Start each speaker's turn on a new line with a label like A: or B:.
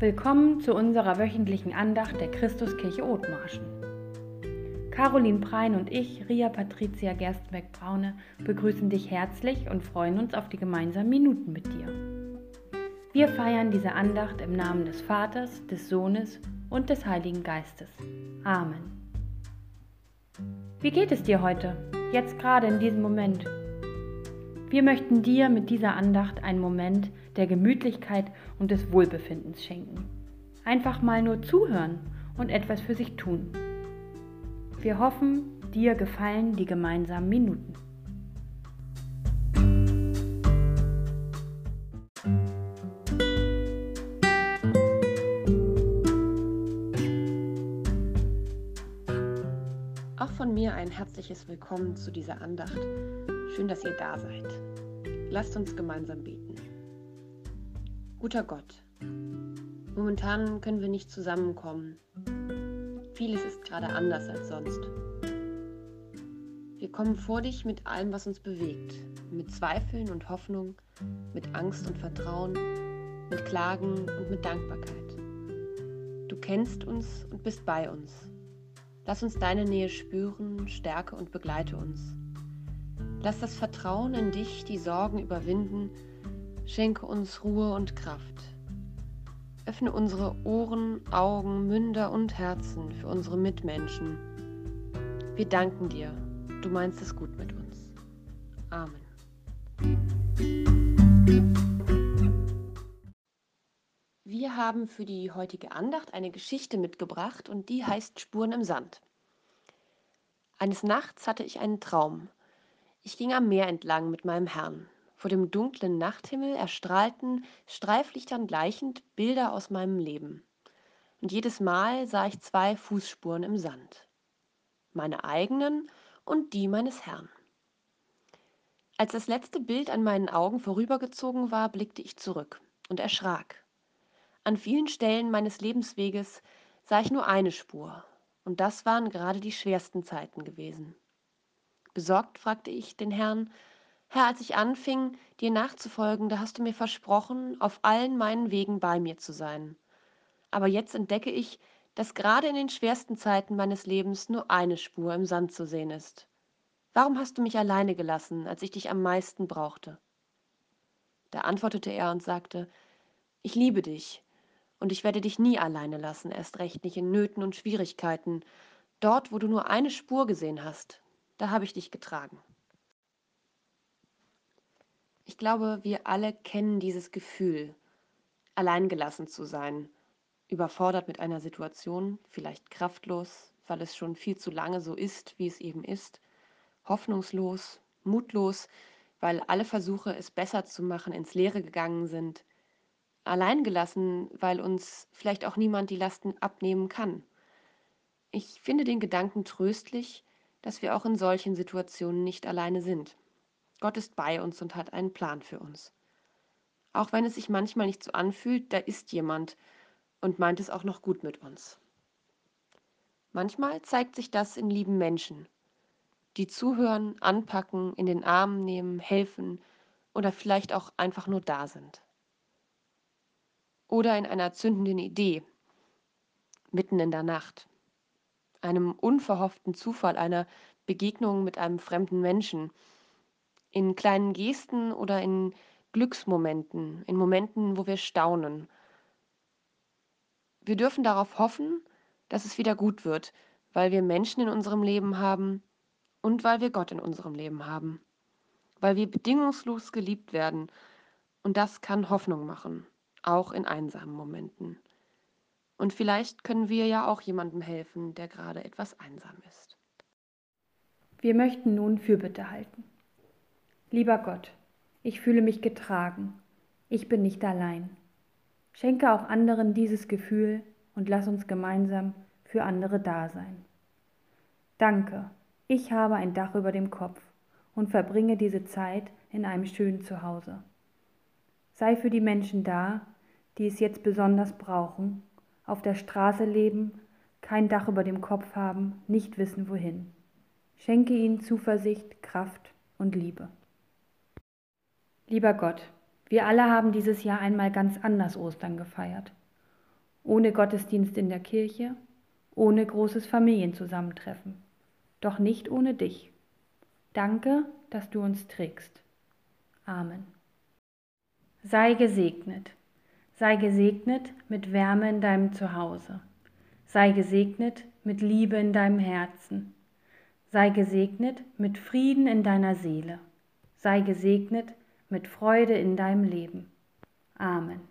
A: Willkommen zu unserer wöchentlichen Andacht der Christuskirche Othmarschen. Caroline Prein und ich, Ria Patricia Gerstenbeck-Braune, begrüßen dich herzlich und freuen uns auf die gemeinsamen Minuten mit dir. Wir feiern diese Andacht im Namen des Vaters, des Sohnes und des Heiligen Geistes. Amen. Wie geht es dir heute, jetzt gerade in diesem Moment? Wir möchten dir mit dieser Andacht einen Moment der Gemütlichkeit und des Wohlbefindens schenken. Einfach mal nur zuhören und etwas für sich tun. Wir hoffen, dir gefallen die gemeinsamen Minuten.
B: Auch von mir ein herzliches Willkommen zu dieser Andacht. Schön, dass ihr da seid. Lasst uns gemeinsam beten. Guter Gott, momentan können wir nicht zusammenkommen. Vieles ist gerade anders als sonst. Wir kommen vor dich mit allem, was uns bewegt, mit Zweifeln und Hoffnung, mit Angst und Vertrauen, mit Klagen und mit Dankbarkeit. Du kennst uns und bist bei uns. Lass uns deine Nähe spüren, stärke und begleite uns. Lass das Vertrauen in dich die Sorgen überwinden, schenke uns Ruhe und Kraft. Öffne unsere Ohren, Augen, Münder und Herzen für unsere Mitmenschen. Wir danken dir, du meinst es gut mit uns. Amen. Wir haben für die heutige Andacht eine Geschichte mitgebracht und die heißt Spuren im Sand. Eines Nachts hatte ich einen Traum. Ich ging am Meer entlang mit meinem Herrn. Vor dem dunklen Nachthimmel erstrahlten, Streiflichtern gleichend, Bilder aus meinem Leben. Und jedes Mal sah ich zwei Fußspuren im Sand. Meine eigenen und die meines Herrn. Als das letzte Bild an meinen Augen vorübergezogen war, blickte ich zurück und erschrak. An vielen Stellen meines Lebensweges sah ich nur eine Spur, und das waren gerade die schwersten Zeiten gewesen. Besorgt fragte ich den Herrn, Herr, als ich anfing, dir nachzufolgen, da hast du mir versprochen, auf allen meinen Wegen bei mir zu sein. Aber jetzt entdecke ich, dass gerade in den schwersten Zeiten meines Lebens nur eine Spur im Sand zu sehen ist. Warum hast du mich alleine gelassen, als ich dich am meisten brauchte? Da antwortete er und sagte, ich liebe dich, und ich werde dich nie alleine lassen, erst recht nicht in Nöten und Schwierigkeiten. Dort, wo du nur eine Spur gesehen hast, da habe ich dich getragen. Ich glaube, wir alle kennen dieses Gefühl, alleingelassen zu sein, überfordert mit einer Situation, vielleicht kraftlos, weil es schon viel zu lange so ist, wie es eben ist, hoffnungslos, mutlos, weil alle Versuche, es besser zu machen, ins Leere gegangen sind, alleingelassen, weil uns vielleicht auch niemand die Lasten abnehmen kann. Ich finde den Gedanken tröstlich, dass wir auch in solchen Situationen nicht alleine sind. Gott ist bei uns und hat einen Plan für uns. Auch wenn es sich manchmal nicht so anfühlt, da ist jemand und meint es auch noch gut mit uns. Manchmal zeigt sich das in lieben Menschen, die zuhören, anpacken, in den Arm nehmen, helfen oder vielleicht auch einfach nur da sind. Oder in einer zündenden Idee, mitten in der Nacht einem unverhofften Zufall, einer Begegnung mit einem fremden Menschen, in kleinen Gesten oder in Glücksmomenten, in Momenten, wo wir staunen. Wir dürfen darauf hoffen, dass es wieder gut wird, weil wir Menschen in unserem Leben haben und weil wir Gott in unserem Leben haben, weil wir bedingungslos geliebt werden und das kann Hoffnung machen, auch in einsamen Momenten. Und vielleicht können wir ja auch jemandem helfen, der gerade etwas einsam ist.
A: Wir möchten nun Fürbitte halten. Lieber Gott, ich fühle mich getragen. Ich bin nicht allein. Schenke auch anderen dieses Gefühl und lass uns gemeinsam für andere da sein. Danke, ich habe ein Dach über dem Kopf und verbringe diese Zeit in einem schönen Zuhause. Sei für die Menschen da, die es jetzt besonders brauchen auf der Straße leben, kein Dach über dem Kopf haben, nicht wissen wohin. Schenke ihnen Zuversicht, Kraft und Liebe. Lieber Gott, wir alle haben dieses Jahr einmal ganz anders Ostern gefeiert. ohne Gottesdienst in der Kirche, ohne großes Familienzusammentreffen, doch nicht ohne dich. Danke, dass du uns trägst. Amen. Sei gesegnet, sei gesegnet mit Wärme in deinem Zuhause, sei gesegnet mit Liebe in deinem Herzen, sei gesegnet mit Frieden in deiner Seele, sei gesegnet mit Freude in deinem Leben. Amen.